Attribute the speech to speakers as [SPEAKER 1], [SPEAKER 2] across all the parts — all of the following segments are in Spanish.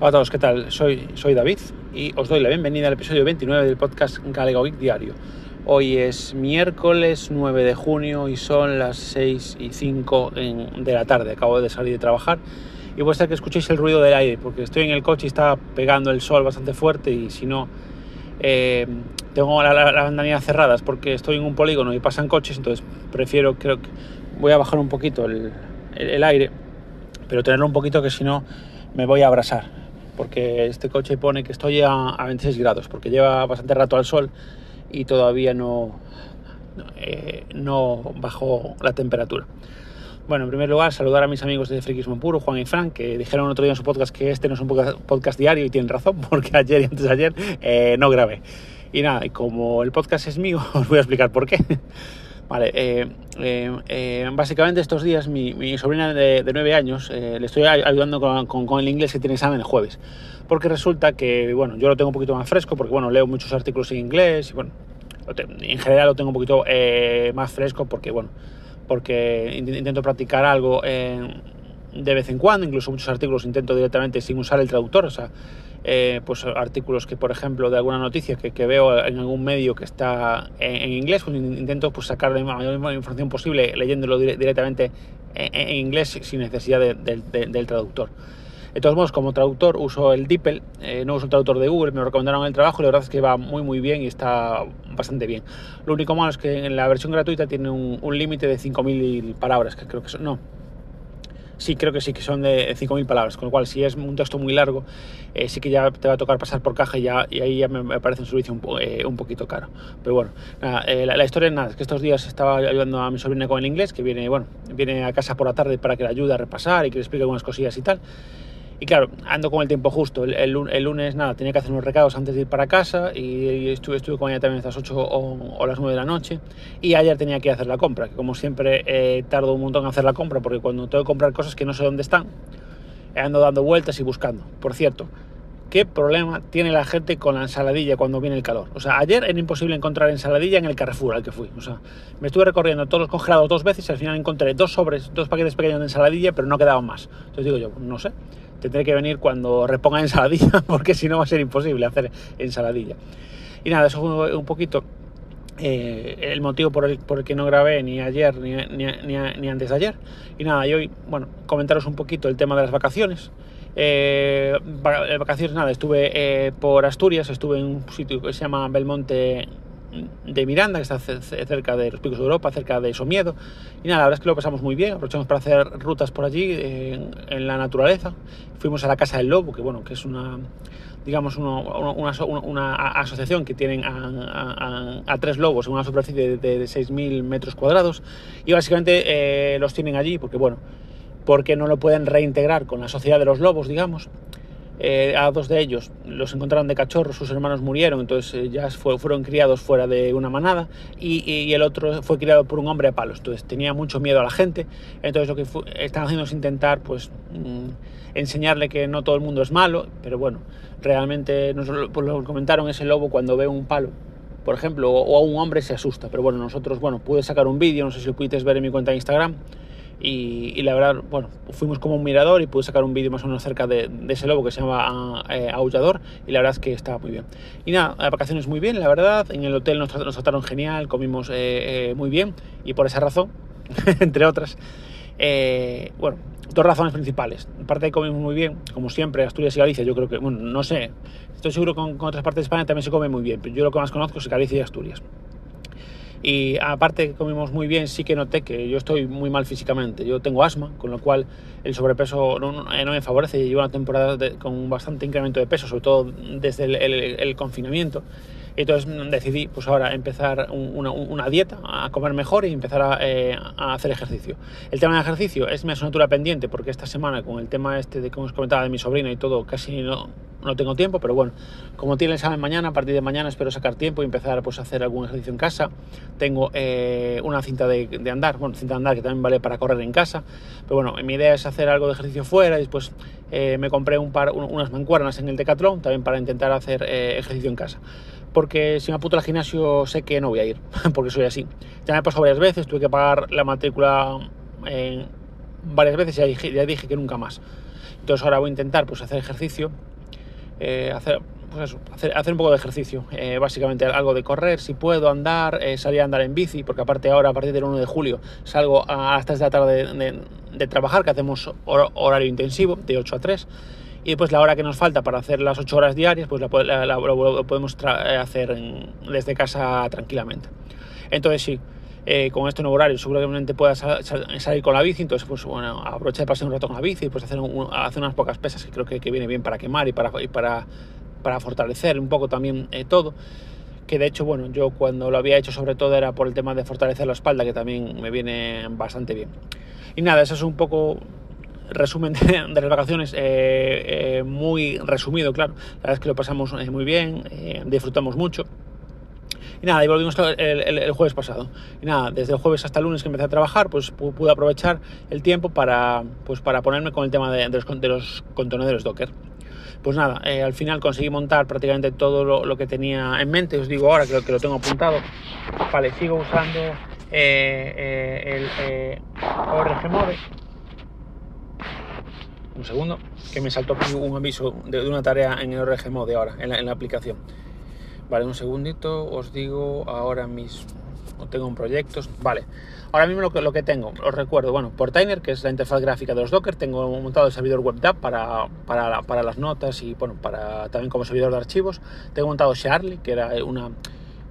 [SPEAKER 1] Hola a todos, ¿qué tal? Soy, soy David y os doy la bienvenida al episodio 29 del podcast Galego Geek Diario. Hoy es miércoles 9 de junio y son las 6 y 5 de la tarde. Acabo de salir de trabajar y puede ser que escuchéis el ruido del aire porque estoy en el coche y está pegando el sol bastante fuerte y si no, eh, tengo las la, ventanillas cerradas porque estoy en un polígono y pasan coches, entonces prefiero, creo que voy a bajar un poquito el, el, el aire, pero tenerlo un poquito que si no me voy a abrasar porque este coche pone que estoy a, 26 grados, porque lleva bastante rato al sol y todavía no, eh, no bajó la temperatura. Bueno, en primer lugar, saludar a mis amigos de Friquismo Puro, Juan y Frank, que dijeron otro día en su podcast que este no es un podcast, diario y tienen razón, porque ayer y antes de ayer eh, no grabé. Y nada, y como el podcast es mío, os voy a explicar por qué. Vale, eh, eh, eh, básicamente estos días mi, sobrina de, de 9 años le estoy ayudando con, el inglés que tiene examen el jueves. Porque resulta que, bueno, yo lo tengo un poquito más fresco porque, bueno, leo muchos artículos en inglés y, bueno, en general lo tengo un poquito más fresco porque, bueno, porque intento practicar algo de vez en cuando, incluso muchos artículos intento directamente sin usar el traductor, eh, pues artículos que, por ejemplo, de alguna noticia que, que veo en algún medio que está en, inglés, pues intento pues, sacar la mayor información posible leyéndolo directamente en, inglés sin necesidad del traductor. De todos modos, como traductor uso el DeepL, eh, no uso el traductor de Google, me lo recomendaron el trabajo y la verdad es que va muy muy bien y está bastante bien. Lo único malo es que en la versión gratuita tiene un, un límite de 5.000 palabras, que creo que son, no, sí creo que sí que son de 5.000 palabras, con lo cual si es un texto muy largo, eh, sí que ya te va a tocar pasar por caja y, ya, y ahí ya me, parece un servicio un, eh, un, poquito caro. Pero bueno, eh, la, historia es nada, es que estos días estaba ayudando a mi sobrina con el inglés, que viene, bueno, viene a casa por la tarde para que le ayude a repasar y que le explique algunas cosillas y tal. Y claro, ando con el tiempo justo. El, lunes, nada, tenía que hacer unos recados antes de ir para casa y, estuve, estuve con ella también hasta las 8 o, las 9 de la noche. Y ayer tenía que hacer la compra, que como siempre eh, tardo un montón en hacer la compra porque cuando tengo que comprar cosas que no sé dónde están, ando dando vueltas y buscando. Por cierto, ¿qué problema tiene la gente con la ensaladilla cuando viene el calor? O sea, ayer era imposible encontrar ensaladilla en el Carrefour al que fui. O sea, me estuve recorriendo todos los congelados dos veces y al final encontré dos sobres, dos paquetes pequeños de ensaladilla, pero no quedaban más. Entonces digo yo, no sé tendré que venir cuando reponga ensaladilla, porque si no va a ser imposible hacer ensaladilla. Y nada, eso fue un poquito eh, el motivo por el, por el, que no grabé ni ayer ni, ni, antes de ayer. Y nada, y hoy, bueno, comentaros un poquito el tema de las vacaciones. Eh, vacaciones, nada, estuve eh, por Asturias, estuve en un sitio que se llama Belmonte de Miranda, que está cerca de los picos de Europa, cerca de Somiedo. Y nada, la verdad es que lo pasamos muy bien, aprovechamos para hacer rutas por allí, en, la naturaleza. Fuimos a la Casa del Lobo, que bueno, que es una digamos, una, una, asociación que tienen a, tres lobos en una superficie de, de 6.000 metros cuadrados y básicamente eh, los tienen allí porque, bueno, porque no lo pueden reintegrar con la sociedad de los lobos, digamos, eh, a dos de ellos los encontraron de cachorros, sus hermanos murieron, entonces eh, ya fueron criados fuera de una manada y, el otro fue criado por un hombre a palos, entonces tenía mucho miedo a la gente, entonces lo que están haciendo es intentar pues mm, enseñarle que no todo el mundo es malo, pero bueno, realmente nos pues, lo comentaron ese lobo cuando ve un palo por ejemplo, o a un hombre se asusta, pero bueno, nosotros, bueno, pude sacar un vídeo, no sé si lo pudiste ver en mi cuenta de Instagram, y, la verdad, bueno, fuimos como un mirador y pude sacar un vídeo más o menos cerca de, ese lobo que se llama eh, Aullador y la verdad es que estaba muy bien. Y nada, las vacaciones muy bien, la verdad, en el hotel nos, trataron genial, comimos eh, eh, muy bien y por esa razón, entre otras, bueno, dos razones principales. Aparte de comimos muy bien, como siempre, Asturias y Galicia, yo creo que, bueno, no sé, estoy seguro que con, con otras partes de España también se come muy bien, pero yo lo que más conozco es Galicia y Asturias. Y aparte que comimos muy bien, sí que noté que yo estoy muy mal físicamente. Yo tengo asma, con lo cual el sobrepeso no, me favorece. Llevo una temporada con bastante incremento de peso, sobre todo desde el confinamiento. Entonces decidí pues ahora empezar una, dieta, a comer mejor y empezar eh, a, hacer ejercicio. El tema del ejercicio es mi asignatura pendiente porque esta semana con el tema este de como os comentaba de mi sobrina y todo casi no, no tengo tiempo, pero bueno, como tiene el examen mañana, a partir de mañana espero sacar tiempo y empezar pues, a hacer algún ejercicio en casa. Tengo eh, una cinta de, andar, bueno, cinta de andar que también vale para correr en casa, pero bueno, mi idea es hacer algo de ejercicio fuera y después eh, me compré un par, unas mancuernas en el Decathlon también para intentar hacer ejercicio en casa porque si me apunto al gimnasio sé que no voy a ir, porque soy así. Ya me pasado varias veces, tuve que pagar la matrícula varias veces y ya dije, ya dije que nunca más. Entonces ahora voy a intentar pues hacer ejercicio, eh, hacer, pues hacer, hacer, un poco de ejercicio, eh, básicamente algo de correr, si puedo andar, eh, salir a andar en bici, porque aparte ahora a partir del 1 de julio salgo a las 3 de la tarde de, de trabajar, que hacemos horario intensivo, de 8 a 3 y después la hora que nos falta para hacer las 8 horas diarias, pues la, podemos hacer en, desde casa tranquilamente. Entonces sí, eh, con este nuevo horario seguramente puedas salir con la bici, entonces pues bueno, aprovecha de pasar un rato con la bici, pues hacer, hacer unas pocas pesas que creo que, que, viene bien para quemar y para, y para, para fortalecer un poco también eh, todo que de hecho, bueno, yo cuando lo había hecho sobre todo era por el tema de fortalecer la espalda, que también me viene bastante bien. Y nada, eso es un poco resumen de, las vacaciones eh, eh, muy resumido, claro. La verdad es que lo pasamos eh, muy bien, disfrutamos mucho. Y nada, y volvimos el, jueves pasado. Y nada, desde el jueves hasta el lunes que empecé a trabajar, pues pude aprovechar el tiempo para, pues, para ponerme con el tema de, los, de los, contenedores Docker. Pues nada, al final conseguí montar prácticamente todo lo, que tenía en mente. Os digo ahora que lo, que lo tengo apuntado. Vale, sigo usando el ORG Mode un segundo, que me saltó un aviso de, una tarea en el RG Mode ahora, en la, aplicación. Vale, un segundito, os digo ahora mismo. Tengo un proyecto, vale. Ahora mismo lo que, tengo, os recuerdo, bueno, Portainer, que es la interfaz gráfica de los Docker, tengo montado el servidor WebDAV para, para, para las notas y bueno, para también como servidor de archivos. Tengo montado Sharly, que era una,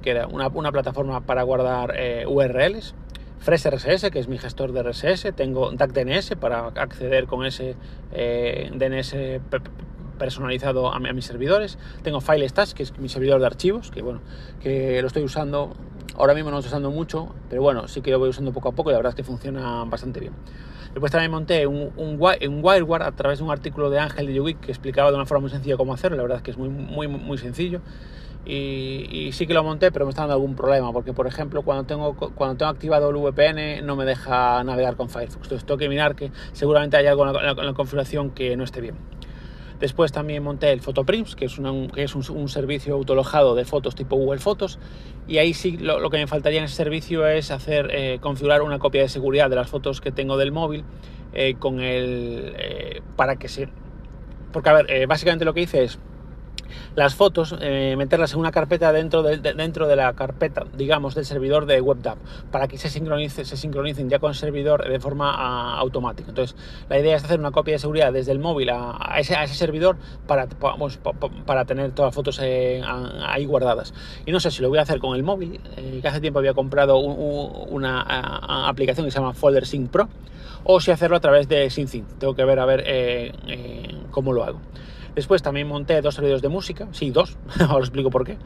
[SPEAKER 1] que era una plataforma para guardar eh, URLs Fresh RSS, que es mi gestor de RSS, tengo DNS para acceder con ese eh, DNS personalizado a, mis servidores, tengo FileStash, que es mi servidor de archivos, que bueno, que lo estoy usando, ahora mismo no lo estoy usando mucho, pero bueno, sí que lo voy usando poco a poco y la verdad es que funciona bastante bien. Después también monté un, un, WireGuard a través de un artículo de Ángel de YouGeek que explicaba de una forma muy sencilla cómo hacerlo, la verdad es que es muy, muy, muy sencillo. Y, sí que lo monté, pero me está dando algún problema, porque por ejemplo cuando tengo, cuando tengo activado el VPN no me deja navegar con Firefox. Entonces tengo que mirar que seguramente hay algo en la, configuración que no esté bien. Después también monté el Photoprims, que es, que es un, servicio autolojado de fotos tipo Google Fotos. Y ahí sí lo, que me faltaría en ese servicio es hacer eh, configurar una copia de seguridad de las fotos que tengo del móvil eh, con el eh, para que se porque a ver básicamente lo que hice es las fotos, eh, meterlas en una carpeta dentro de, dentro de la carpeta, digamos, del servidor de WebDAV, para que se, sincronice, se sincronicen ya con el servidor de forma ah, automática. Entonces, la idea es hacer una copia de seguridad desde el móvil a, ese, servidor para, para tener todas las fotos eh, ahí guardadas. Y no sé si lo voy a hacer con el móvil, eh, que hace tiempo había comprado una aplicación que se llama Folder Sync Pro, o si hacerlo a través de SyncThing. Tengo que ver a ver cómo lo hago. Después también monté dos servidores de música, sí, dos, ahora os explico por qué,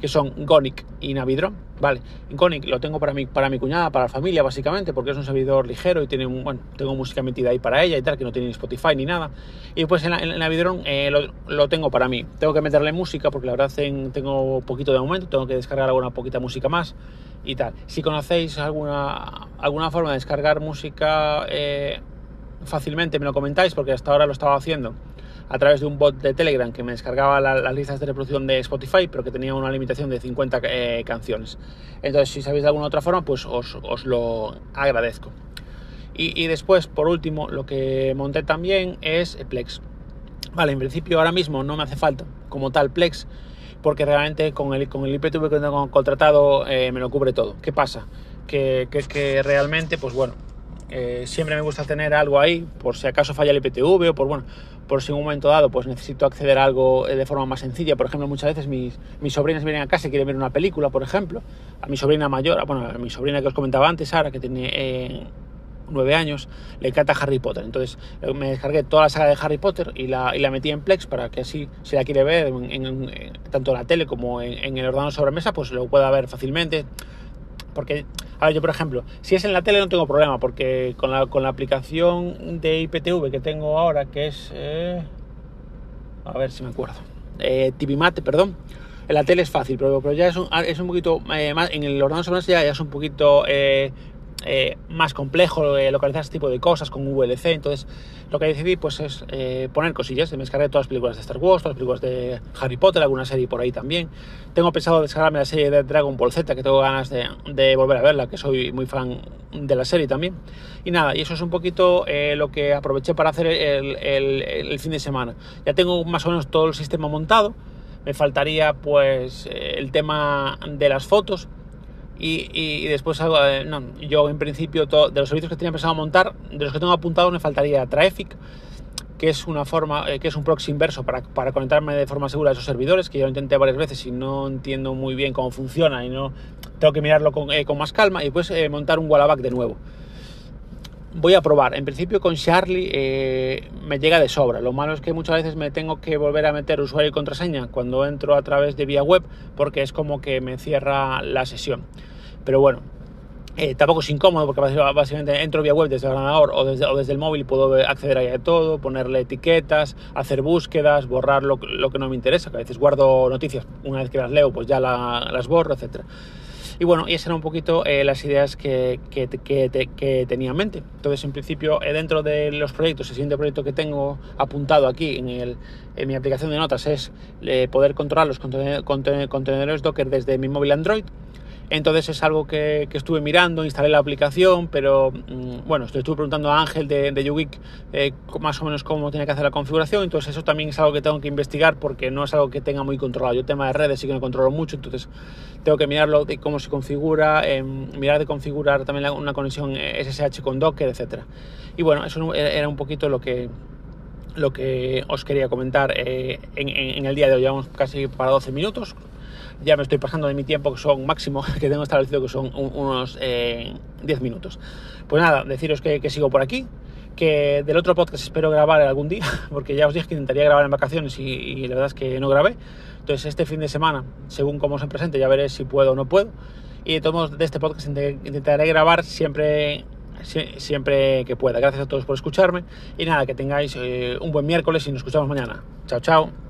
[SPEAKER 1] que son Gonic y Navidron, ¿vale? Gonic lo tengo para mi, para mi cuñada, para la familia, básicamente, porque es un servidor ligero y tiene bueno, tengo música metida ahí para ella y tal, que no tiene ni Spotify ni nada. Y en, en Navidron eh, lo, tengo para mí. Tengo que meterle música porque la verdad tengo poquito de momento, tengo que descargar alguna poquita música más y tal. Si conocéis alguna, alguna forma de descargar música eh, fácilmente, me lo comentáis, porque hasta ahora lo estaba haciendo a través de un bot de Telegram que me descargaba las listas de reproducción de Spotify, pero que tenía una limitación de 50 eh, canciones. Entonces, si sabéis de alguna otra forma, pues os, lo agradezco. Y, y, después, por último, lo que monté también es Plex. Vale, en principio ahora mismo no me hace falta como tal Plex, porque realmente con el, con el IPTV que tengo contratado eh, me lo cubre todo. ¿Qué pasa? Que, que, que realmente, pues bueno, eh, siempre me gusta tener algo ahí, por si acaso falla el IPTV o por, bueno, por si en un momento dado pues necesito acceder a algo eh, de forma más sencilla. Por ejemplo, muchas veces mis, mis sobrinas vienen a casa y quieren ver una película, por ejemplo. A mi sobrina mayor, bueno, a mi sobrina que os comentaba antes, Sara, que tiene eh, nueve años, le encanta Harry Potter. Entonces me descargué toda la saga de Harry Potter y la, y la metí en Plex para que así, si la quiere ver en, tanto en la tele como en, en el ordenador sobremesa, pues lo pueda ver fácilmente porque, a ver, yo por ejemplo, si es en la tele no tengo problema, porque con la, con la aplicación de IPTV que tengo ahora, que es... Eh, a ver si me acuerdo. Eh, perdón. En la tele es fácil, pero, pero ya es un, es un poquito eh, más... En el ordenador ya, ya es un poquito... Eh, eh, más complejo eh, localizar este tipo de cosas con VLC. Entonces, lo que decidí pues es eh, poner cosillas. Me descargué todas las películas de Star Wars, todas las películas de Harry Potter, alguna serie por ahí también. Tengo pensado descargarme la serie de Dragon Ball Z, que tengo ganas de, de volver a verla, que soy muy fan de la serie también. Y nada, y eso es un poquito lo que aproveché para hacer el, el, el fin de semana. Ya tengo más o menos todo el sistema montado. Me faltaría pues el tema de las fotos y, después eh, no, yo en principio de los servicios que tenía pensado montar, de los que tengo apuntados me faltaría Traffic, que es una forma, eh, que es un proxy inverso para, para, conectarme de forma segura a esos servidores, que yo lo intenté varias veces y no entiendo muy bien cómo funciona y no tengo que mirarlo con, eh, con más calma y después montar un Wallaback de nuevo. Voy a probar. En principio con Charlie me llega de sobra. Lo malo es que muchas veces me tengo que volver a meter usuario y contraseña cuando entro a través de vía web porque es como que me cierra la sesión. Pero bueno, eh, tampoco es incómodo porque básicamente entro vía web desde el ordenador o desde, el móvil puedo acceder ahí a todo, ponerle etiquetas, hacer búsquedas, borrar lo, que no me interesa, que a veces guardo noticias, una vez que las leo pues ya las borro, etc. Y bueno, y esas eran un poquito eh, las ideas que, que, que, tenía en mente. Entonces, en principio, eh, dentro de los proyectos, el siguiente proyecto que tengo apuntado aquí en, el, en mi aplicación de notas es poder controlar los contenedores Docker desde mi móvil Android entonces es algo que, estuve mirando, instalé la aplicación, pero mm, bueno, estuve preguntando a Ángel de, de eh, más o menos cómo tiene que hacer la configuración, entonces eso también es algo que tengo que investigar porque no es algo que tenga muy controlado. Yo tema de redes sí que no controlo mucho, entonces tengo que mirarlo de cómo se configura, em, mirar de configurar también una conexión SSH con Docker, etc. Y bueno, eso era un poquito lo que, lo que os quería comentar eh, en, en, el día de hoy. Llevamos casi para 12 minutos, ya me estoy pasando de mi tiempo, que son máximo, que tengo establecido que son unos 10 eh, minutos. Pues nada, deciros que, sigo por aquí, que del otro podcast espero grabar algún día, porque ya os dije que intentaría grabar en vacaciones y, la verdad es que no grabé. Entonces este fin de semana, según cómo se presente, ya veré si puedo o no puedo. Y de todos modos, de este podcast intentaré grabar siempre siempre que pueda. Gracias a todos por escucharme y nada, que tengáis eh, un buen miércoles y nos escuchamos mañana. Chao, chao.